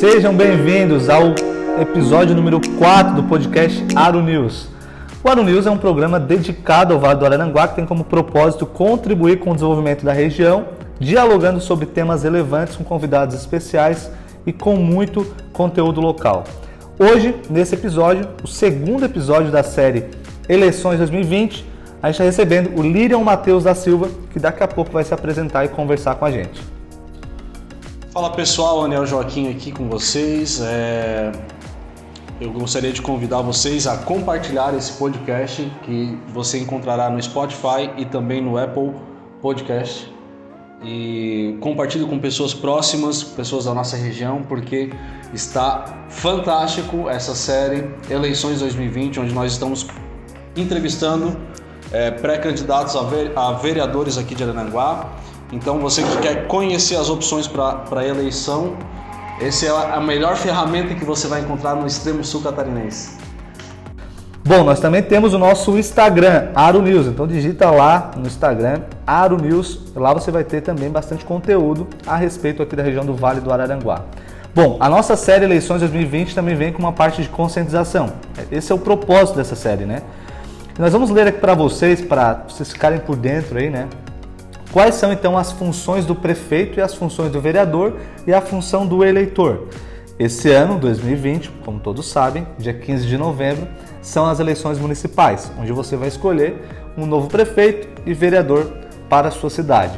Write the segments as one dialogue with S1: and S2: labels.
S1: Sejam bem-vindos ao episódio número 4 do podcast Aro News. O Aro News é um programa dedicado ao Vale do Araranguá que tem como propósito contribuir com o desenvolvimento da região, dialogando sobre temas relevantes com convidados especiais e com muito conteúdo local. Hoje, nesse episódio, o segundo episódio da série Eleições 2020, a gente está recebendo o Lirian Matheus da Silva, que daqui a pouco vai se apresentar e conversar com a gente.
S2: Fala pessoal, Anel Joaquim aqui com vocês. É... Eu gostaria de convidar vocês a compartilhar esse podcast que você encontrará no Spotify e também no Apple Podcast. E compartilhe com pessoas próximas, pessoas da nossa região, porque está fantástico essa série Eleições 2020, onde nós estamos entrevistando é, pré-candidatos a, vereadores aqui de Arananguá então, você que quer conhecer as opções para a eleição, essa é a melhor ferramenta que você vai encontrar no extremo sul catarinense.
S1: Bom, nós também temos o nosso Instagram, Aro News. Então digita lá no Instagram, Aro News. Lá você vai ter também bastante conteúdo a respeito aqui da região do Vale do Araranguá. Bom, a nossa série Eleições 2020 também vem com uma parte de conscientização. Esse é o propósito dessa série, né? nós vamos ler aqui para vocês, para vocês ficarem por dentro aí, né? Quais são então as funções do prefeito e as funções do vereador e a função do eleitor? Esse ano, 2020, como todos sabem, dia 15 de novembro, são as eleições municipais, onde você vai escolher um novo prefeito e vereador para a sua cidade.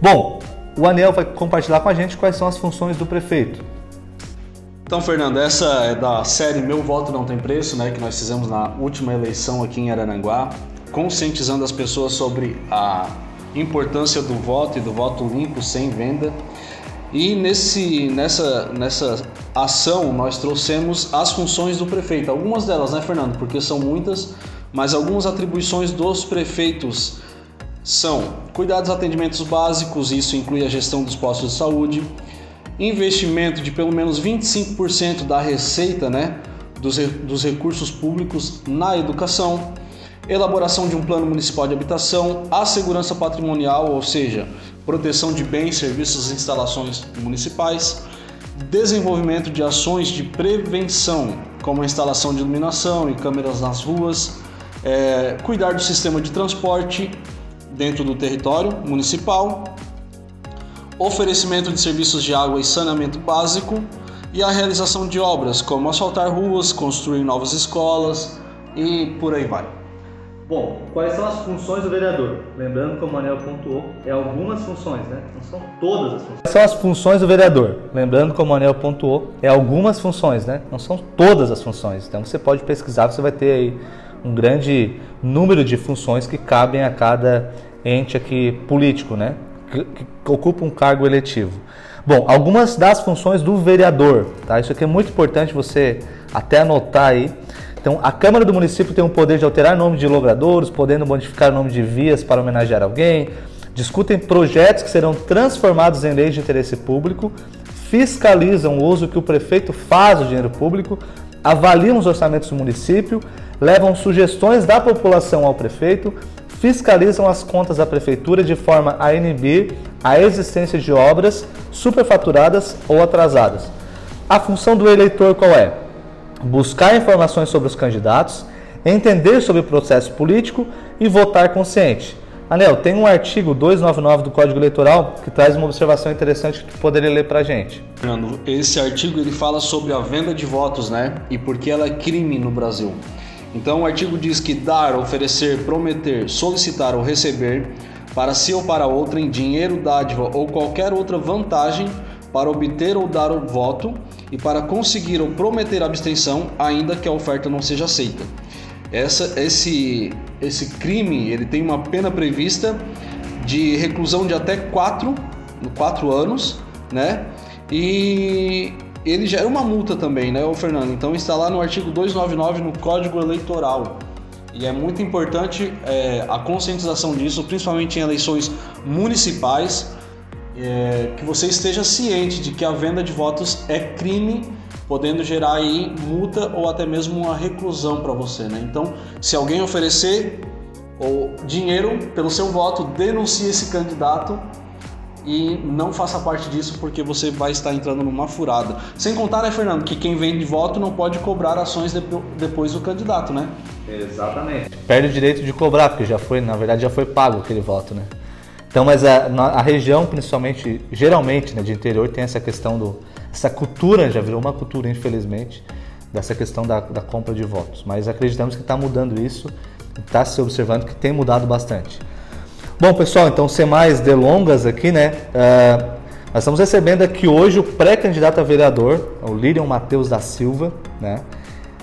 S1: Bom, o Anel vai compartilhar com a gente quais são as funções do prefeito.
S2: Então, Fernando, essa é da série Meu Voto Não Tem Preço, né, que nós fizemos na última eleição aqui em Arananguá, conscientizando as pessoas sobre a importância do voto e do voto limpo sem venda. E nesse, nessa, nessa ação nós trouxemos as funções do prefeito, algumas delas, né, Fernando? Porque são muitas, mas algumas atribuições dos prefeitos são cuidar dos atendimentos básicos, isso inclui a gestão dos postos de saúde, investimento de pelo menos 25% da receita né, dos, dos recursos públicos na educação elaboração de um plano municipal de habitação, a segurança patrimonial, ou seja, proteção de bens, serviços e instalações municipais, desenvolvimento de ações de prevenção, como a instalação de iluminação e câmeras nas ruas, é, cuidar do sistema de transporte dentro do território municipal, oferecimento de serviços de água e saneamento básico e a realização de obras como asfaltar ruas, construir novas escolas e por aí vai.
S1: Bom, quais são as funções do vereador? Lembrando, como o Manel pontuou, é algumas funções, né? Não são todas as funções. Quais são as funções do vereador? Lembrando, como o Manel pontuou, é algumas funções, né? Não são todas as funções. Então você pode pesquisar, você vai ter aí um grande número de funções que cabem a cada ente aqui político, né? Que, que ocupa um cargo eletivo. Bom, algumas das funções do vereador, tá? Isso aqui é muito importante você até anotar aí. Então, a Câmara do município tem o poder de alterar nome de logradouros, podendo modificar o nome de vias para homenagear alguém, discutem projetos que serão transformados em leis de interesse público, fiscalizam o uso que o prefeito faz do dinheiro público, avaliam os orçamentos do município, levam sugestões da população ao prefeito, fiscalizam as contas da prefeitura de forma a inibir a existência de obras superfaturadas ou atrasadas. A função do eleitor qual é? Buscar informações sobre os candidatos, entender sobre o processo político e votar consciente. Anel, tem um artigo 299 do Código Eleitoral que traz uma observação interessante que tu poderia ler para gente.
S2: Esse artigo ele fala sobre a venda de votos, né? E por que ela é crime no Brasil. Então, o artigo diz que dar, oferecer, prometer, solicitar ou receber para si ou para outrem dinheiro, dádiva ou qualquer outra vantagem para obter ou dar o voto e para conseguir ou prometer abstenção, ainda que a oferta não seja aceita. Essa, esse, esse crime ele tem uma pena prevista de reclusão de até 4 quatro anos, né? E ele gera uma multa também, né, Fernando? Então está lá no artigo 299 no Código Eleitoral. E é muito importante é, a conscientização disso, principalmente em eleições municipais, é, que você esteja ciente de que a venda de votos é crime, podendo gerar aí multa ou até mesmo uma reclusão para você, né? Então, se alguém oferecer ou dinheiro pelo seu voto, denuncie esse candidato e não faça parte disso porque você vai estar entrando numa furada. Sem contar, né, Fernando, que quem vende voto não pode cobrar ações depois do candidato, né?
S1: Exatamente. Perde o direito de cobrar, porque já foi, na verdade, já foi pago aquele voto, né? Então, mas a, a região, principalmente, geralmente, né, de interior, tem essa questão do. Essa cultura, já virou uma cultura, infelizmente, dessa questão da, da compra de votos. Mas acreditamos que está mudando isso, está se observando que tem mudado bastante. Bom, pessoal, então sem mais delongas aqui, né? Uh, nós estamos recebendo aqui hoje o pré-candidato a vereador, o Lirian Matheus da Silva, né?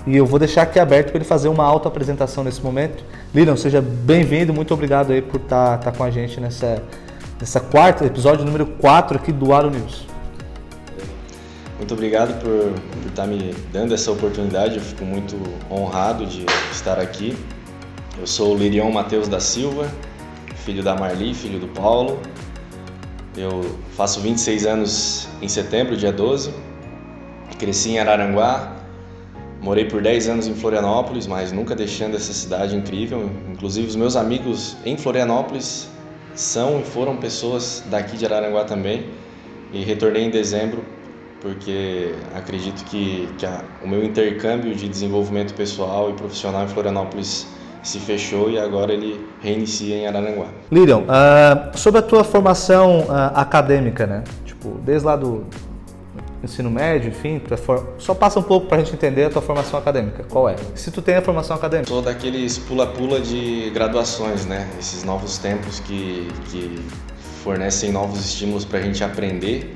S1: E eu vou deixar aqui aberto para ele fazer uma auto-apresentação nesse momento. Lirian, seja bem-vindo, muito obrigado aí por estar tá, tá com a gente nessa, nessa quarta, episódio número 4 aqui do Aro News.
S3: Muito obrigado por, estar tá me dando essa oportunidade, eu fico muito honrado de estar aqui. Eu sou o Matheus da Silva, filho da Marli, filho do Paulo. Eu faço 26 anos em setembro, dia 12. Cresci em Araranguá, morei por 10 anos em Florianópolis, mas nunca deixando essa cidade incrível. Inclusive, os meus amigos em Florianópolis são e foram pessoas daqui de Araranguá também. E retornei em dezembro porque acredito que, que a, o meu intercâmbio de desenvolvimento pessoal e profissional em Florianópolis se fechou e agora ele reinicia em Araranguá.
S1: Lirion, uh, sobre a tua formação uh, acadêmica, né? Tipo, desde lá do ensino médio, enfim, for... só passa um pouco para a gente entender a tua formação acadêmica. Qual é? Se tu tem a formação acadêmica.
S3: Sou daqueles pula-pula de graduações, né? Esses novos tempos que, que fornecem novos estímulos para a gente aprender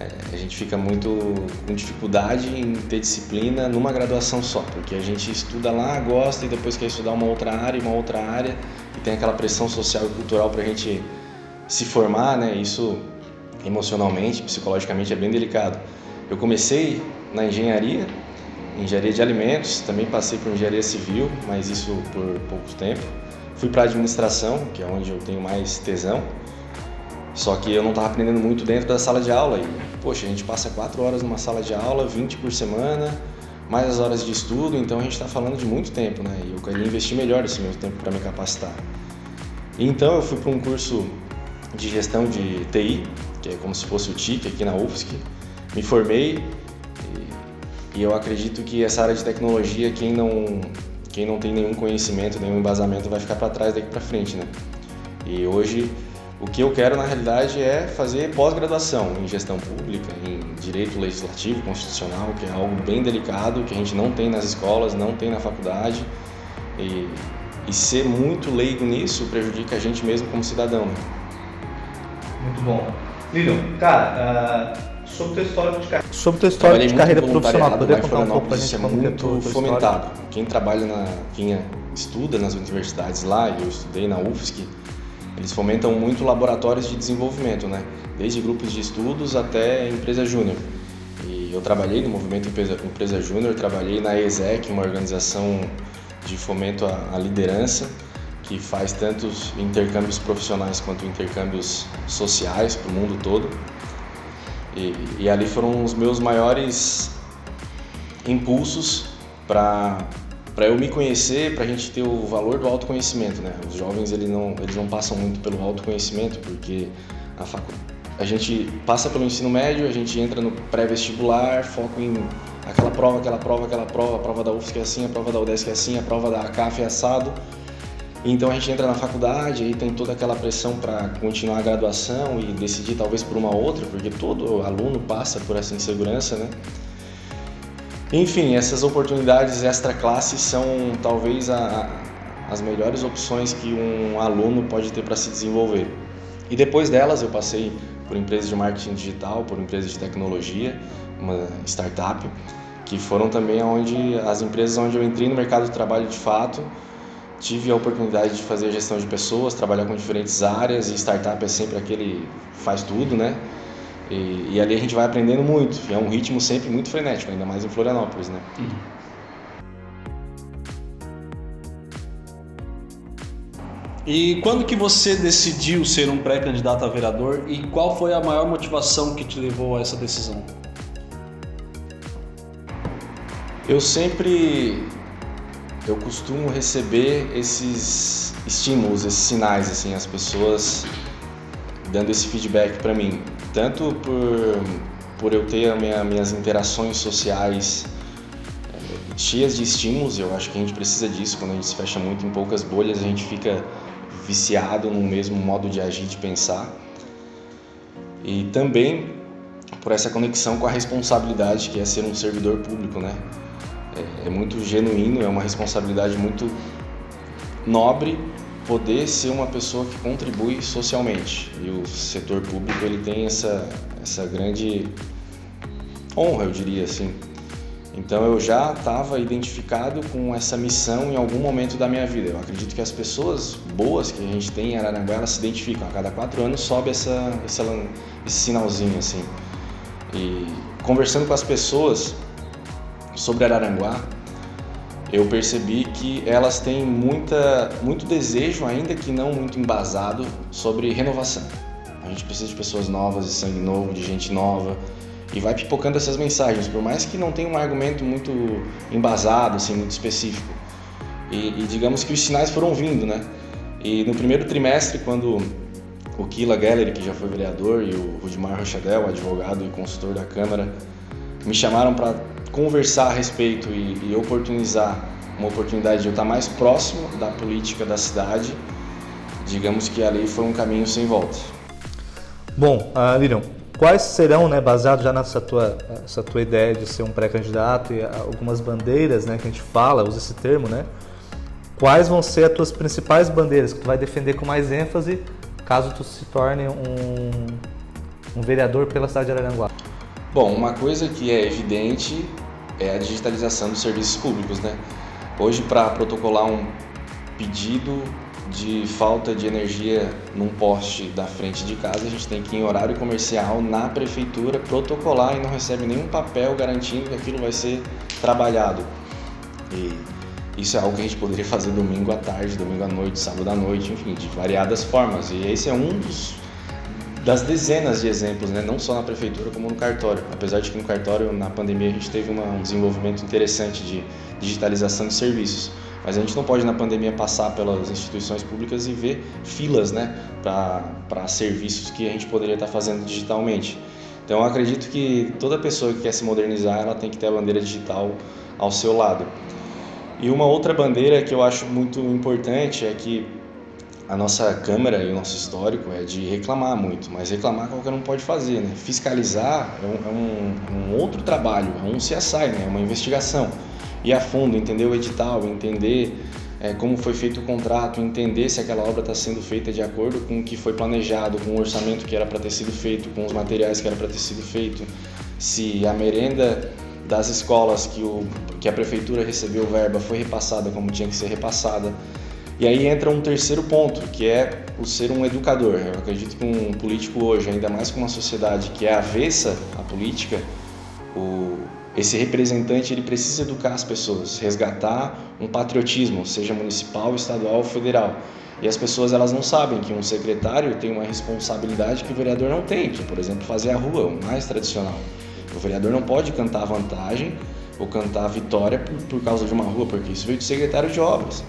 S3: é, a gente fica muito com dificuldade em ter disciplina numa graduação só, porque a gente estuda lá, gosta e depois quer estudar uma outra área, uma outra área e tem aquela pressão social e cultural para a gente se formar, né? Isso emocionalmente, psicologicamente é bem delicado. Eu comecei na engenharia, engenharia de alimentos, também passei por engenharia civil, mas isso por pouco tempo. Fui para administração, que é onde eu tenho mais tesão. Só que eu não estava aprendendo muito dentro da sala de aula. E, poxa, a gente passa quatro horas numa sala de aula, 20 por semana, mais as horas de estudo, então a gente está falando de muito tempo, né? E eu queria investir melhor esse meu tempo para me capacitar. Então eu fui para um curso de gestão de TI, que é como se fosse o TIC aqui na UFSC. Me formei e, e eu acredito que essa área de tecnologia, quem não, quem não tem nenhum conhecimento, nenhum embasamento, vai ficar para trás daqui para frente, né? E hoje o que eu quero, na realidade, é fazer pós-graduação em gestão pública, em direito legislativo, constitucional, que é algo bem delicado, que a gente não tem nas escolas, não tem na faculdade. E, e ser muito leigo nisso prejudica a gente mesmo como cidadão. Né?
S1: Muito bom. Lilian, cara, uh, sobre o teu histórico de carreira, sobre teu histórico de carreira profissional, poderia contar um pouco pra gente
S3: é como muito é fomentado. Quem trabalha na, quem estuda nas universidades lá, eu estudei na UFSC, eles fomentam muito laboratórios de desenvolvimento, né? Desde grupos de estudos até empresa júnior. E eu trabalhei no movimento Empresa, empresa Júnior, trabalhei na ESEC, uma organização de fomento à, à liderança, que faz tantos intercâmbios profissionais quanto intercâmbios sociais para o mundo todo. E, e ali foram os meus maiores impulsos para para eu me conhecer, para a gente ter o valor do autoconhecimento, né? Os jovens eles não, eles não passam muito pelo autoconhecimento, porque a, facu... a gente passa pelo ensino médio, a gente entra no pré-vestibular, foco em aquela prova, aquela prova, aquela prova, a prova da UFSC é assim, a prova da UDESC é assim, a prova da ACAF é assado. Então a gente entra na faculdade e tem toda aquela pressão para continuar a graduação e decidir talvez por uma outra, porque todo aluno passa por essa insegurança, né? Enfim, essas oportunidades extra classe são talvez a, as melhores opções que um aluno pode ter para se desenvolver. E depois delas eu passei por empresas de marketing digital, por empresas de tecnologia, uma startup, que foram também onde as empresas onde eu entrei no mercado de trabalho de fato, tive a oportunidade de fazer gestão de pessoas, trabalhar com diferentes áreas e startup é sempre aquele faz tudo, né? E, e, ali a gente vai aprendendo muito. É um ritmo sempre muito frenético, ainda mais em Florianópolis, né? Uhum.
S2: E quando que você decidiu ser um pré-candidato a vereador e qual foi a maior motivação que te levou a essa decisão?
S3: Eu sempre eu costumo receber esses estímulos, esses sinais assim, as pessoas dando esse feedback para mim, tanto por, por eu ter minha, minhas interações sociais é, cheias de estímulos, eu acho que a gente precisa disso, quando a gente se fecha muito em poucas bolhas, a gente fica viciado no mesmo modo de agir, de pensar. E também por essa conexão com a responsabilidade que é ser um servidor público, né? É, é muito genuíno, é uma responsabilidade muito nobre poder ser uma pessoa que contribui socialmente. E o setor público ele tem essa, essa grande honra, eu diria assim. Então eu já estava identificado com essa missão em algum momento da minha vida. Eu acredito que as pessoas boas que a gente tem em Araranguá elas se identificam. A cada quatro anos sobe essa, esse, esse sinalzinho assim. E conversando com as pessoas sobre Araranguá, eu percebi que elas têm muita, muito desejo, ainda que não muito embasado, sobre renovação. A gente precisa de pessoas novas, de sangue novo, de gente nova. E vai pipocando essas mensagens, por mais que não tenha um argumento muito embasado, assim, muito específico. E, e digamos que os sinais foram vindo, né? E no primeiro trimestre, quando o Kila Gallery, que já foi vereador, e o Rudimar Rochadel, advogado e consultor da Câmara, me chamaram para conversar a respeito e, e, oportunizar uma oportunidade de eu estar mais próximo da política da cidade, digamos que ali foi um caminho sem volta.
S1: Bom, uh, quais serão, né, baseado já nessa tua, essa tua ideia de ser um pré-candidato e algumas bandeiras, né, que a gente fala, usa esse termo, né? Quais vão ser as tuas principais bandeiras que tu vai defender com mais ênfase caso tu se torne um, um vereador pela cidade de Araranguá?
S3: Bom, uma coisa que é evidente é a digitalização dos serviços públicos, né? Hoje, para protocolar um pedido de falta de energia num poste da frente de casa, a gente tem que ir em horário comercial na prefeitura protocolar e não recebe nenhum papel garantindo que aquilo vai ser trabalhado. E isso é algo que a gente poderia fazer domingo à tarde, domingo à noite, sábado à noite, enfim, de variadas formas. E esse é um dos das dezenas de exemplos, né? não só na prefeitura como no cartório. Apesar de que no cartório, na pandemia, a gente teve uma, um desenvolvimento interessante de digitalização de serviços. Mas a gente não pode, na pandemia, passar pelas instituições públicas e ver filas né, para serviços que a gente poderia estar fazendo digitalmente. Então, eu acredito que toda pessoa que quer se modernizar, ela tem que ter a bandeira digital ao seu lado. E uma outra bandeira que eu acho muito importante é que a nossa Câmara e o nosso histórico é de reclamar muito, mas reclamar qualquer um pode fazer, né? Fiscalizar é um, é um, um outro trabalho, é um CSI, né? É uma investigação. Ir a fundo, entender o edital, entender é, como foi feito o contrato, entender se aquela obra está sendo feita de acordo com o que foi planejado, com o orçamento que era para ter sido feito, com os materiais que era para ter sido feito, se a merenda das escolas que, o, que a prefeitura recebeu verba foi repassada como tinha que ser repassada. E aí entra um terceiro ponto, que é o ser um educador. Eu acredito que um político hoje, ainda mais com uma sociedade que é avessa à política, o, esse representante ele precisa educar as pessoas, resgatar um patriotismo, seja municipal, estadual ou federal. E as pessoas elas não sabem que um secretário tem uma responsabilidade que o vereador não tem, que, por exemplo, fazer a rua, o mais tradicional. O vereador não pode cantar vantagem ou cantar vitória por, por causa de uma rua, porque isso veio do secretário de obras.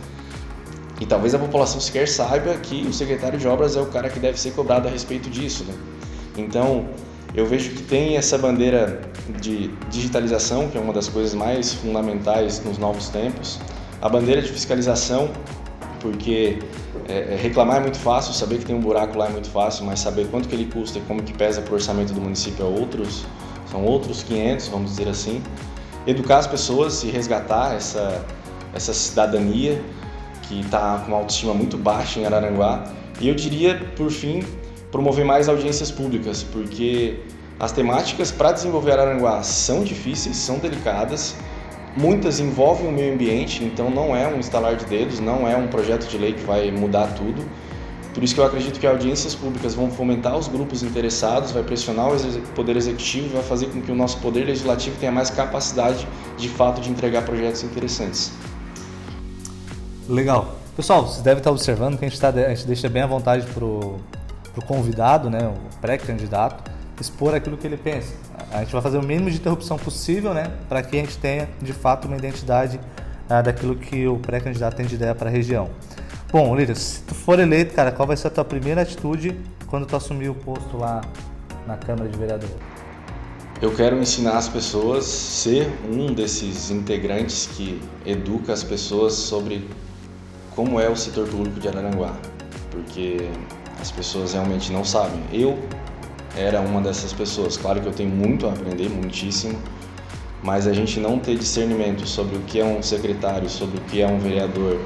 S3: E talvez a população sequer saiba que o secretário de obras é o cara que deve ser cobrado a respeito disso. Né? Então, eu vejo que tem essa bandeira de digitalização, que é uma das coisas mais fundamentais nos novos tempos, a bandeira de fiscalização, porque é, é reclamar é muito fácil, saber que tem um buraco lá é muito fácil, mas saber quanto que ele custa e como que pesa para o orçamento do município é outros são outros 500, vamos dizer assim. Educar as pessoas e resgatar essa, essa cidadania que está com uma autoestima muito baixa em Araranguá. E eu diria, por fim, promover mais audiências públicas, porque as temáticas para desenvolver Araranguá são difíceis, são delicadas, muitas envolvem o meio ambiente, então não é um instalar de dedos, não é um projeto de lei que vai mudar tudo por isso que eu acredito que audiências públicas vão fomentar os grupos interessados, vai pressionar o poder executivo vai fazer com que o nosso poder legislativo tenha mais capacidade de fato de entregar projetos interessantes.
S1: Legal. Pessoal, vocês devem estar observando que a gente, tá, a gente deixa bem à vontade para o convidado, né, o pré-candidato, expor aquilo que ele pensa. A gente vai fazer o mínimo de interrupção possível né, para que a gente tenha de fato uma identidade ah, daquilo que o pré-candidato tem de ideia para a região. Bom, Líder, se tu for eleito, cara, qual vai ser a tua primeira atitude quando tu assumir o posto lá na Câmara de Vereadores?
S3: Eu quero ensinar as pessoas, ser um desses integrantes que educa as pessoas sobre como é o setor público de Araranguá, porque as pessoas realmente não sabem. Eu era uma dessas pessoas. Claro que eu tenho muito a aprender, muitíssimo, mas a gente não ter discernimento sobre o que é um secretário, sobre o que é um vereador,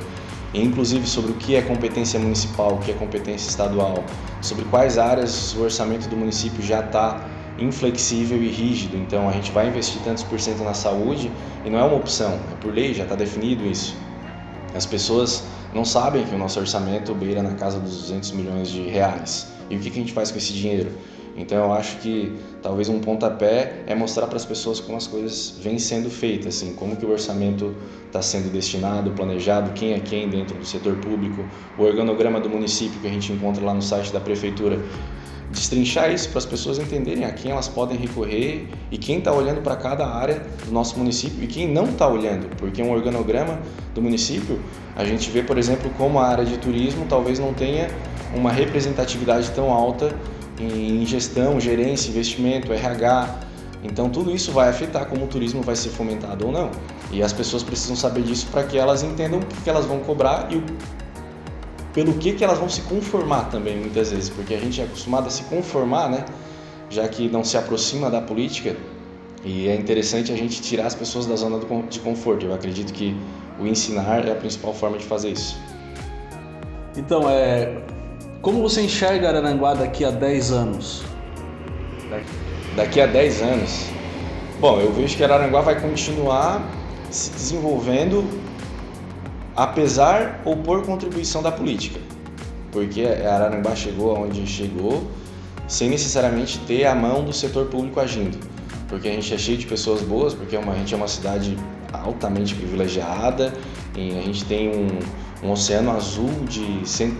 S3: inclusive sobre o que é competência municipal, o que é competência estadual, sobre quais áreas o orçamento do município já está inflexível e rígido. Então a gente vai investir tantos por cento na saúde e não é uma opção, é por lei, já está definido isso. As pessoas não sabem que o nosso orçamento beira na casa dos 200 milhões de reais. E o que a gente faz com esse dinheiro? Então eu acho que talvez um pontapé é mostrar para as pessoas como as coisas vêm sendo feitas, assim, como que o orçamento está sendo destinado, planejado, quem é quem dentro do setor público, o organograma do município que a gente encontra lá no site da prefeitura. Destrinchar isso para as pessoas entenderem a quem elas podem recorrer e quem está olhando para cada área do nosso município e quem não está olhando, porque um organograma do município, a gente vê, por exemplo, como a área de turismo talvez não tenha uma representatividade tão alta em gestão, gerência, investimento, RH. Então tudo isso vai afetar como o turismo vai ser fomentado ou não. E as pessoas precisam saber disso para que elas entendam o que elas vão cobrar e o, pelo que, que elas vão se conformar também muitas vezes, porque a gente é acostumado a se conformar, né? Já que não se aproxima da política. E é interessante a gente tirar as pessoas da zona de conforto. Eu acredito que o ensinar é a principal forma de fazer isso.
S2: Então, é, como você enxerga Araranguá daqui a 10 anos?
S3: Daqui a 10 anos? Bom, eu vejo que Araranguá vai continuar se desenvolvendo apesar ou por contribuição da política. Porque Araranguá chegou aonde chegou sem necessariamente ter a mão do setor público agindo. Porque a gente é cheio de pessoas boas, porque é a gente é uma cidade altamente privilegiada, a gente tem um, um oceano azul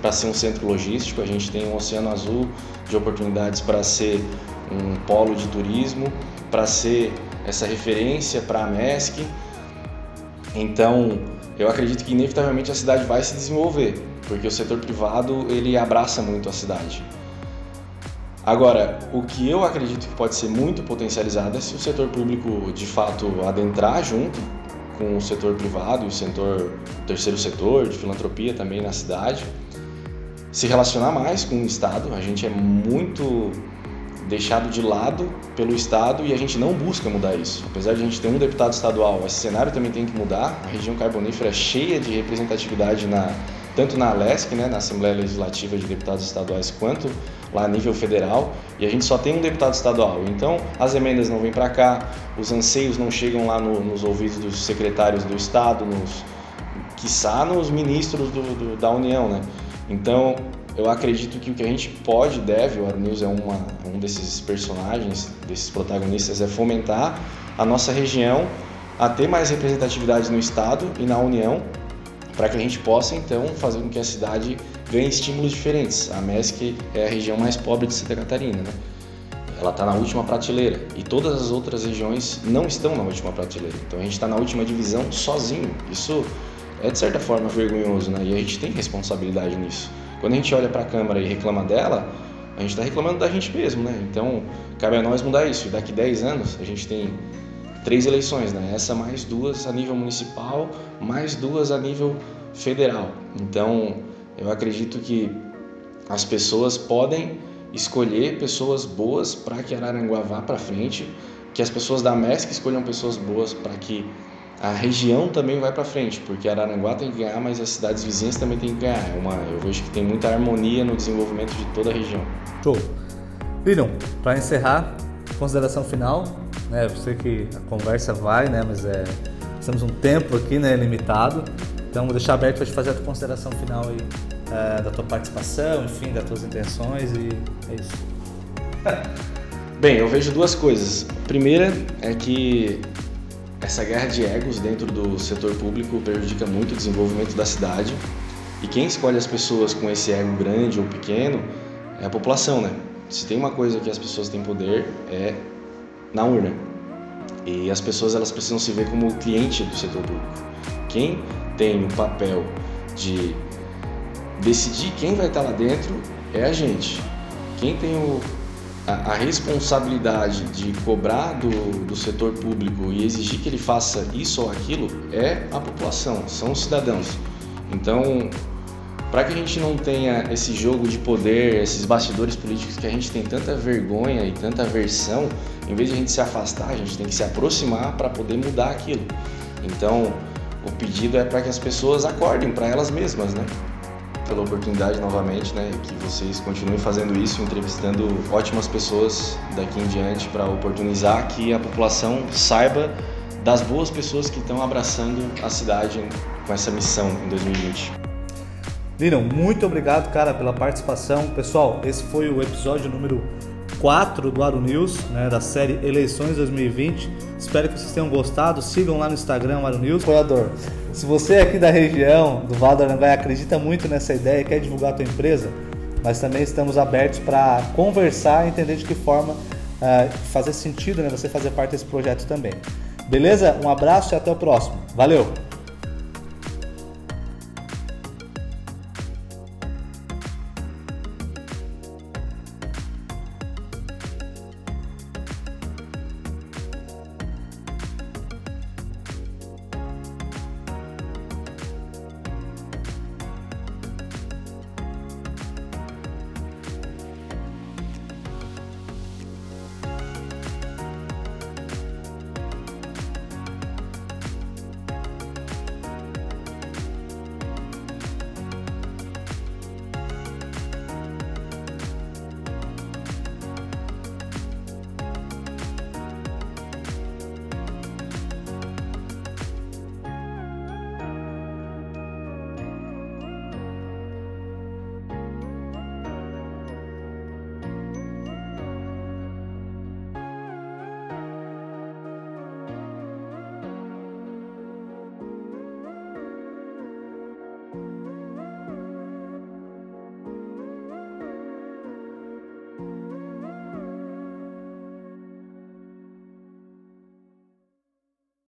S3: para ser um centro logístico, a gente tem um oceano azul de oportunidades para ser um polo de turismo, para ser essa referência para a MESC. Então, eu acredito que inevitavelmente a cidade vai se desenvolver, porque o setor privado ele abraça muito a cidade. Agora, o que eu acredito que pode ser muito potencializado é se o setor público de fato adentrar junto com o setor privado e o setor o terceiro setor de filantropia também na cidade, se relacionar mais com o Estado. A gente é muito deixado de lado pelo Estado e a gente não busca mudar isso. Apesar de a gente ter um deputado estadual, esse cenário também tem que mudar. A região carbonífera é cheia de representatividade na tanto na ALESC, né, na Assembleia Legislativa de Deputados Estaduais, quanto lá a nível federal, e a gente só tem um deputado estadual. Então, as emendas não vêm para cá, os anseios não chegam lá no, nos ouvidos dos secretários do Estado, nos, quiçá nos ministros do, do, da União, né? Então, eu acredito que o que a gente pode, deve, o Arnews é uma, um desses personagens, desses protagonistas, é fomentar a nossa região a ter mais representatividade no Estado e na União, para que a gente possa então fazer com que a cidade ganhe estímulos diferentes. A MESC é a região mais pobre de Santa Catarina, né? Ela está na última prateleira e todas as outras regiões não estão na última prateleira. Então a gente está na última divisão sozinho. Isso é de certa forma vergonhoso, né? E a gente tem responsabilidade nisso. Quando a gente olha para a Câmara e reclama dela, a gente está reclamando da gente mesmo, né? Então cabe a nós mudar isso. Daqui 10 anos a gente tem três eleições, né? Essa mais duas a nível municipal, mais duas a nível federal. Então, eu acredito que as pessoas podem escolher pessoas boas para que Araranguá vá para frente, que as pessoas da MESC escolham pessoas boas para que a região também vai para frente, porque Araranguá tem que ganhar, mas as cidades vizinhas também têm que ganhar. É uma, eu vejo que tem muita harmonia no desenvolvimento de toda a região.
S1: Show. Lilian, para encerrar, consideração final, né? Eu sei que a conversa vai, né? Mas é, temos um tempo aqui, né? Limitado. Então vou deixar aberto para te fazer a tua consideração final aí é, da tua participação, enfim, das tuas intenções e é isso.
S3: Bem, eu vejo duas coisas. A primeira é que essa guerra de egos dentro do setor público prejudica muito o desenvolvimento da cidade. E quem escolhe as pessoas com esse ego grande ou pequeno é a população, né? Se tem uma coisa que as pessoas têm poder é na urna. E as pessoas elas precisam se ver como cliente do setor público. Quem tem o papel de decidir quem vai estar lá dentro é a gente. quem tem o, a, a, responsabilidade de cobrar do, do setor público e exigir que ele faça isso ou aquilo é a população, são os cidadãos. Então, para que a gente não tenha esse jogo de poder, esses bastidores políticos que a gente tem tanta vergonha e tanta aversão, em vez de a gente se afastar, a gente tem que se aproximar para poder mudar aquilo. Então, o pedido é para que as pessoas acordem para elas mesmas, né? Pela oportunidade novamente, né? Que vocês continuem fazendo isso, entrevistando ótimas pessoas daqui em diante para oportunizar que a população saiba das boas pessoas que estão abraçando a cidade com essa missão em 2020.
S1: Liron, muito obrigado, cara, pela participação. Pessoal, esse foi o episódio número 4 do Aro News, né, da série Eleições 2020. Espero que vocês tenham gostado. Sigam lá no Instagram, Aro News. Apoiador, se você é aqui da região, do Val do Aranguai, acredita muito nessa ideia e quer divulgar a tua empresa, mas também estamos abertos para conversar e entender de que forma uh, fazer sentido né, você fazer parte desse projeto também. Beleza? Um abraço e até o próximo. Valeu!